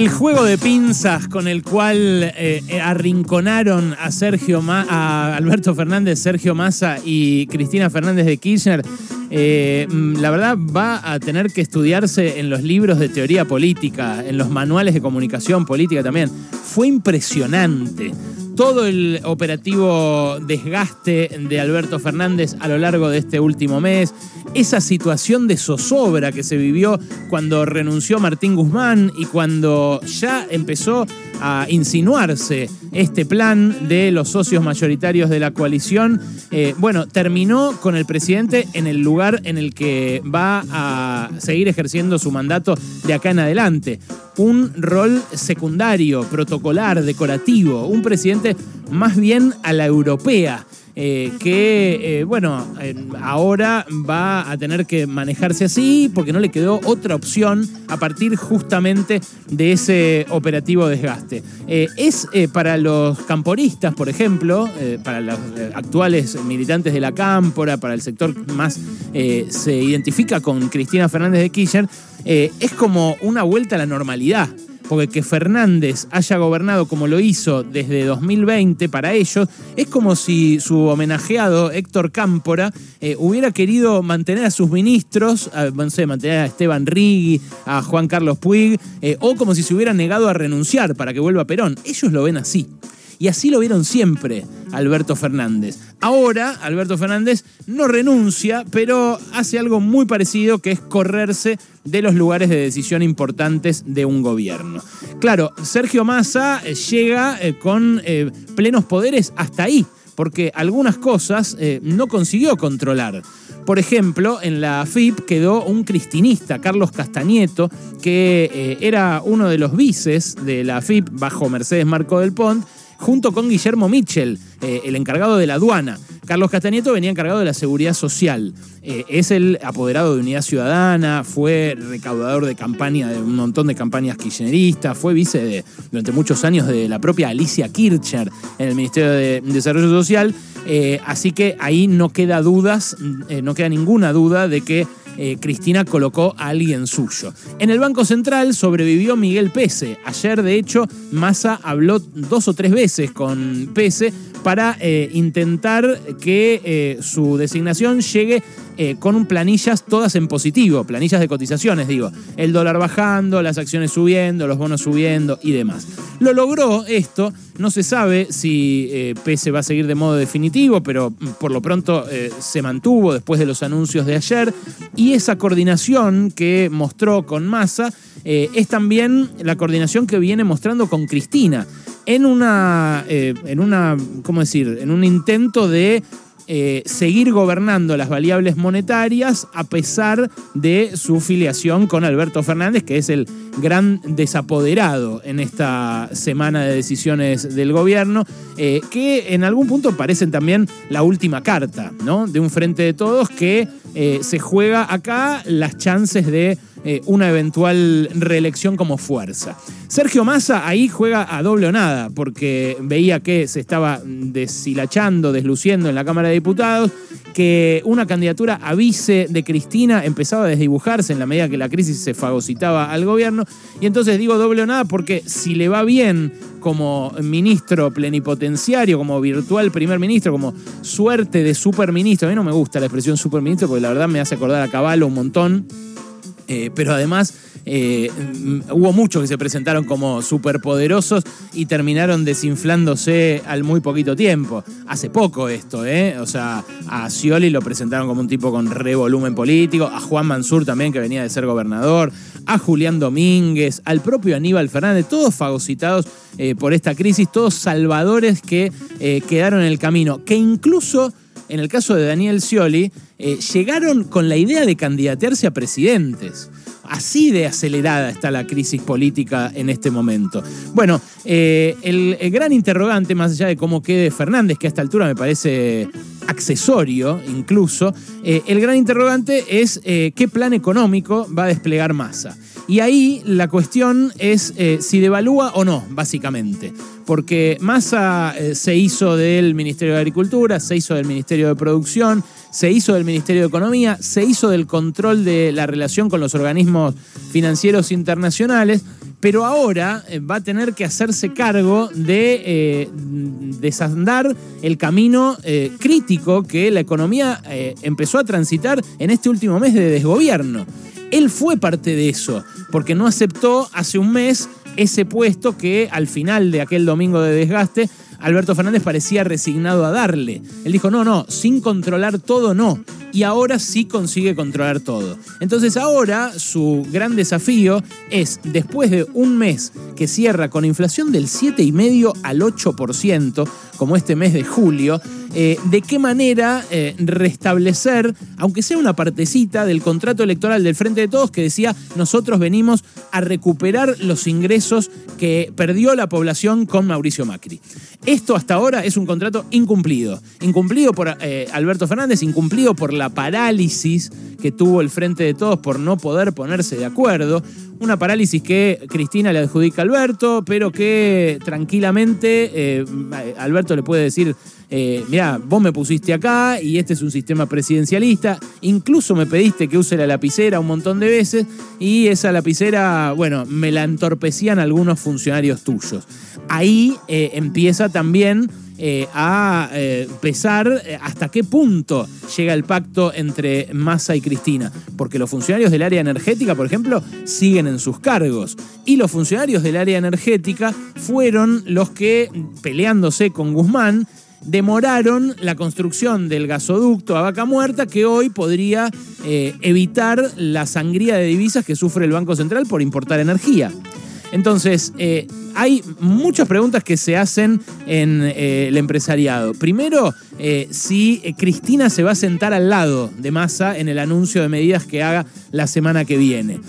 El juego de pinzas con el cual eh, arrinconaron a Sergio Ma- a Alberto Fernández, Sergio Massa y Cristina Fernández de Kirchner, eh, mm, la verdad va a tener que estudiarse en los libros de teoría política, en los manuales de comunicación política también. Fue impresionante todo el operativo desgaste de Alberto Fernández a lo largo de este último mes, esa situación de zozobra que se vivió cuando renunció Martín Guzmán y cuando ya empezó a insinuarse este plan de los socios mayoritarios de la coalición, eh, bueno, terminó con el presidente en el lugar en el que va a seguir ejerciendo su mandato de acá en adelante. Un rol secundario, protocolar, decorativo, un presidente más bien a la europea. Eh, que, eh, bueno, eh, ahora va a tener que manejarse así porque no le quedó otra opción a partir justamente de ese operativo desgaste. Eh, es para los camporistas, por ejemplo, para los actuales militantes de la cámpora, para el sector más se identifica con Cristina Fernández de Kirchner, es como una vuelta a la normalidad porque que Fernández haya gobernado como lo hizo desde 2020 para ellos, es como si su homenajeado Héctor Cámpora eh, hubiera querido mantener a sus ministros, a, no sé, mantener a Esteban Rigui, a Juan Carlos Puig, eh, o como si se hubiera negado a renunciar para que vuelva Perón. Ellos lo ven así. Y así lo vieron siempre Alberto Fernández. Ahora Alberto Fernández no renuncia, pero hace algo muy parecido que es correrse de los lugares de decisión importantes de un gobierno. Claro, Sergio Massa eh, llega eh, con eh, plenos poderes hasta ahí, porque algunas cosas no consiguió controlar. Por ejemplo, en la FIP quedó un cristinista, Carlos Castañeto, que era uno de los vices de la FIP bajo Mercedes Marco del Pont, junto con Guillermo Mitchell, eh, el encargado de la aduana. Carlos Castañeto venía encargado de la seguridad social. Eh, es el apoderado de Unidad Ciudadana, fue recaudador de campaña, de un montón de campañas kirchneristas, fue vice de- durante muchos años de la propia Alicia Kirchner en el Ministerio de Desarrollo Social. Eh, así que ahí no queda dudas, no queda ninguna duda de que eh, Cristina colocó a alguien suyo. En el Banco Central sobrevivió Miguel Pese. Ayer, de hecho, Massa habló dos o tres veces con Pese para eh, intentar que eh, su designación llegue eh, con planillas todas en positivo, planillas de cotizaciones, digo. El dólar bajando, las acciones subiendo, los bonos subiendo y demás. Lo logró esto, no se sabe si eh, Pese va a seguir de modo definitivo, pero mm, por lo pronto eh, se mantuvo después de los anuncios de ayer. Y esa coordinación que mostró con Massa es también la coordinación que viene mostrando con Cristina. En una, en una, ¿cómo decir? En un intento de eh, seguir gobernando las variables monetarias a pesar de su filiación con Alberto Fernández, que es el gran desapoderado en esta semana de decisiones del gobierno, eh, que en algún punto parecen también la última carta, ¿no? De un frente de todos que eh, se juega acá las chances de eh, una eventual reelección como fuerza. Sergio Massa ahí juega a doble o nada, porque veía que se estaba deshilachando, desluciendo en la Cámara de Diputados, que una candidatura a vice de Cristina empezaba a desdibujarse en la medida que la crisis se fagocitaba al gobierno. Y entonces digo doble o nada porque si le va bien como ministro plenipotenciario, como virtual primer ministro, como suerte de superministro, a mí no me gusta la expresión superministro porque la verdad me hace acordar a Caballo un montón. Eh, pero además eh, mm, hubo muchos que se presentaron como superpoderosos y terminaron desinflándose al muy poquito tiempo. Hace poco esto, ¿eh? O sea, a Scioli lo presentaron como un tipo con re volumen político, a Juan Mansur también, que venía de ser gobernador, a Julián Domínguez, al propio Aníbal Fernández, todos fagocitados eh, por esta crisis, todos salvadores que quedaron en el camino, que incluso en el caso de Daniel Scioli, eh, llegaron con la idea de candidatearse a presidentes. Así de acelerada está la crisis política en este momento. Bueno, eh, el, gran interrogante, más allá de cómo quede Fernández, que a esta altura me parece accesorio incluso, eh, el gran interrogante es qué plan económico va a desplegar Massa. Y ahí la cuestión es eh, si devalúa o no, básicamente. Porque Massa eh, se hizo del Ministerio de Agricultura, se hizo del Ministerio de Producción, se hizo del Ministerio de Economía, se hizo del control de la relación con los organismos financieros internacionales, pero ahora eh, va a tener que hacerse cargo de desandar el camino crítico que la economía empezó a transitar en este último mes de desgobierno. Él fue parte de eso, porque no aceptó hace un mes ese puesto que al final de aquel domingo de desgaste Alberto Fernández parecía resignado a darle. Él dijo, no, no, sin controlar todo no. Y ahora sí consigue controlar todo. Entonces ahora su gran desafío es, después de un mes que cierra con inflación del 7,5 al 8%, como este mes de julio, eh, de qué manera eh, restablecer, aunque sea una partecita del contrato electoral del Frente de Todos que decía nosotros venimos a recuperar los ingresos que perdió la población con Mauricio Macri. Esto hasta ahora es un contrato incumplido. Incumplido por eh, Alberto Fernández, incumplido por la parálisis que tuvo el Frente de Todos por no poder ponerse de acuerdo. Una parálisis que Cristina le adjudica a Alberto, pero que tranquilamente eh, Alberto le puede decir, eh, mira, vos me pusiste acá y este es un sistema presidencialista, incluso me pediste que use la lapicera un montón de veces y esa lapicera, bueno, me la entorpecían algunos funcionarios tuyos. Ahí eh, empieza también eh, a eh, pesar eh, hasta qué punto llega el pacto entre Massa y Cristina. Porque los funcionarios del área energética, por ejemplo, siguen en sus cargos. Y los funcionarios del área energética fueron los que, peleándose con Guzmán, demoraron la construcción del gasoducto a Vaca Muerta que hoy podría evitar la sangría de divisas que sufre el Banco Central por importar energía. Entonces, hay muchas preguntas que se hacen en eh, el empresariado. Primero, eh, si Cristina se va a sentar al lado de Massa en el anuncio de medidas que haga la semana que viene.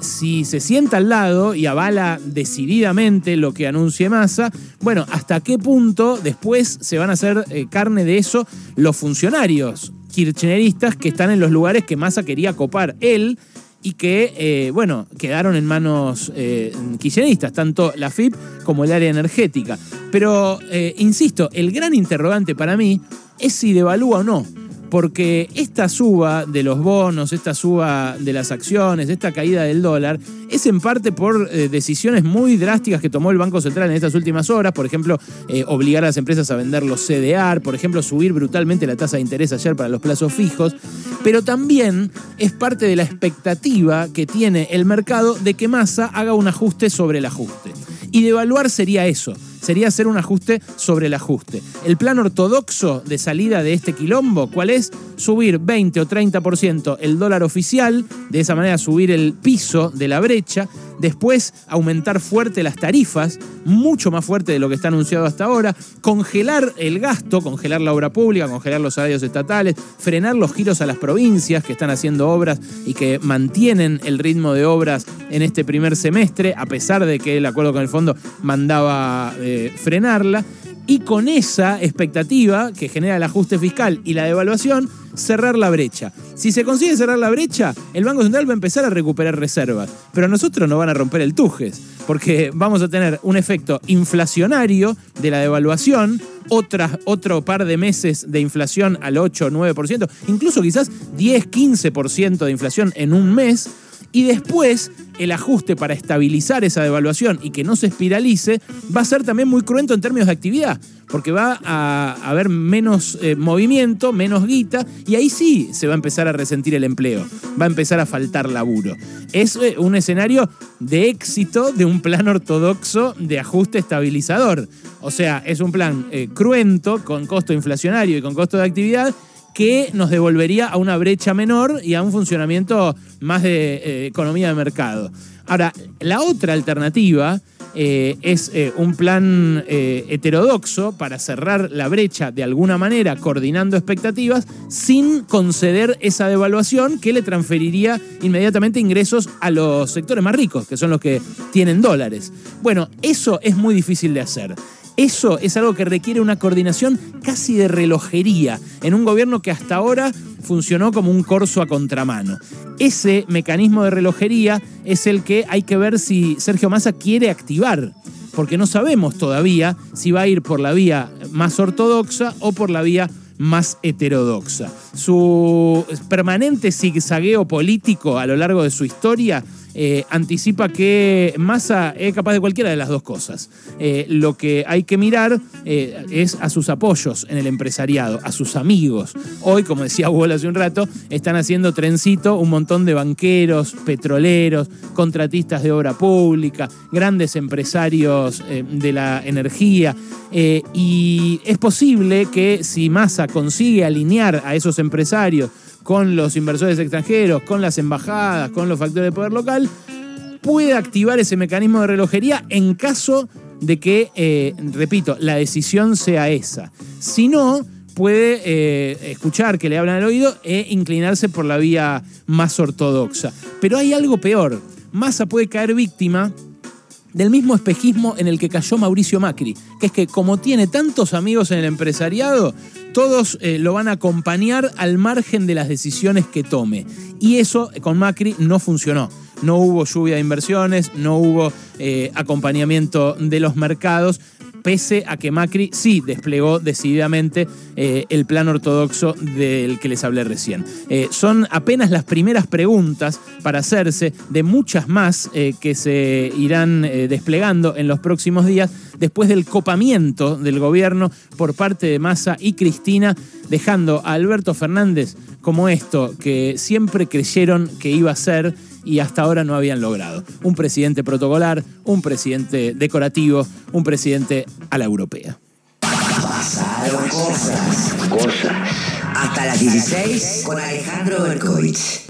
si se sienta al lado y avala decididamente lo que anuncie Massa, bueno, ¿hasta qué punto después se van a hacer carne de eso los funcionarios kirchneristas que están en los lugares que Massa quería copar él? Y que, eh, bueno, quedaron en manos eh, tanto la FIP como el área energética. Pero, eh, insisto, el gran interrogante para mí es si devalúa o no porque esta suba de los bonos, esta suba de las acciones, esta caída del dólar, es en parte por eh, decisiones muy drásticas que tomó el Banco Central en estas últimas horas, por ejemplo, eh, obligar a las empresas a vender los CDR, por ejemplo, subir brutalmente la tasa de interés ayer para los plazos fijos, pero también es parte de la expectativa que tiene el mercado de que Massa haga un ajuste sobre el ajuste. Y devaluar sería eso, sería hacer un ajuste sobre el ajuste. El plan ortodoxo de salida de este quilombo, ¿cuál es? Subir 20 o 30% el dólar oficial, de esa manera subir el piso de la brecha, después aumentar fuerte las tarifas, mucho más fuerte de lo que está anunciado hasta ahora, congelar el gasto, congelar la obra pública, congelar los salarios estatales, frenar los giros a las provincias que están haciendo obras y que mantienen el ritmo de obras en este primer semestre, a pesar de que el acuerdo con el fondo mandaba eh, frenarla. Y con esa expectativa que genera el ajuste fiscal y la devaluación, cerrar la brecha. Si se consigue cerrar la brecha, el Banco Central va a empezar a recuperar reservas, pero a nosotros no van a romper el tujes, porque vamos a tener un efecto inflacionario de la devaluación, otro par de meses de inflación al 8 o 9%, incluso quizás 10-15% de inflación en un mes y después el ajuste para estabilizar esa devaluación y que no se espiralice va a ser también muy cruento en términos de actividad, porque va a haber menos eh, movimiento, menos guita, y ahí sí se va a empezar a resentir el empleo, va a empezar a faltar laburo. Es eh, un escenario de éxito de un plan ortodoxo de ajuste estabilizador. O sea, es un plan eh, cruento, con costo inflacionario y con costo de actividad, que nos devolvería a una brecha menor y a un funcionamiento más de eh, economía de mercado. Ahora, la otra alternativa eh, es eh, un plan heterodoxo para cerrar la brecha de alguna manera, coordinando expectativas, sin conceder esa devaluación que le transferiría inmediatamente ingresos a los sectores más ricos, que son los que tienen dólares. Bueno, eso es muy difícil de hacer. Eso es algo que requiere una coordinación casi de relojería en un gobierno que hasta ahora funcionó como un corso a contramano. Ese mecanismo de relojería es el que hay que ver si Sergio Massa quiere activar, porque no sabemos todavía si va a ir por la vía más ortodoxa o por la vía más heterodoxa. Su permanente zigzagueo político a lo largo de su historia eh, anticipa que Massa es capaz de cualquiera de las dos cosas. Eh, lo que hay que mirar eh, es a sus apoyos en el empresariado, a sus amigos. Hoy, como decía Hugo hace un rato, están haciendo trencito un montón de banqueros, petroleros, contratistas de obra pública, grandes empresarios de la energía. y es posible que si Massa consigue alinear a esos empresarios con los inversores extranjeros, con las embajadas, con los factores de poder local, puede activar ese mecanismo de relojería en caso de que, eh, repito, la decisión sea esa. Si no, puede eh, escuchar que le hablan al oído e inclinarse por la vía más ortodoxa. Pero hay algo peor. Massa puede caer víctima del mismo espejismo en el que cayó Mauricio Macri, que es que como tiene tantos amigos en el empresariado, todos eh, lo van a acompañar al margen de las decisiones que tome. Y eso con Macri no funcionó. No hubo lluvia de inversiones, no hubo eh, acompañamiento de los mercados, pese a que Macri sí desplegó decididamente eh, el plan ortodoxo del que les hablé recién. Eh, son apenas las primeras preguntas para hacerse de muchas más eh, que se irán desplegando en los próximos días después del copamiento del gobierno por parte de Massa y Cristina, dejando a Alberto Fernández como esto que siempre creyeron que iba a ser y hasta ahora no habían logrado. Un presidente protocolar, un presidente decorativo, un presidente a la europea. Pasaron cosas. Cosas. Hasta las 16 con Alejandro Berkovich.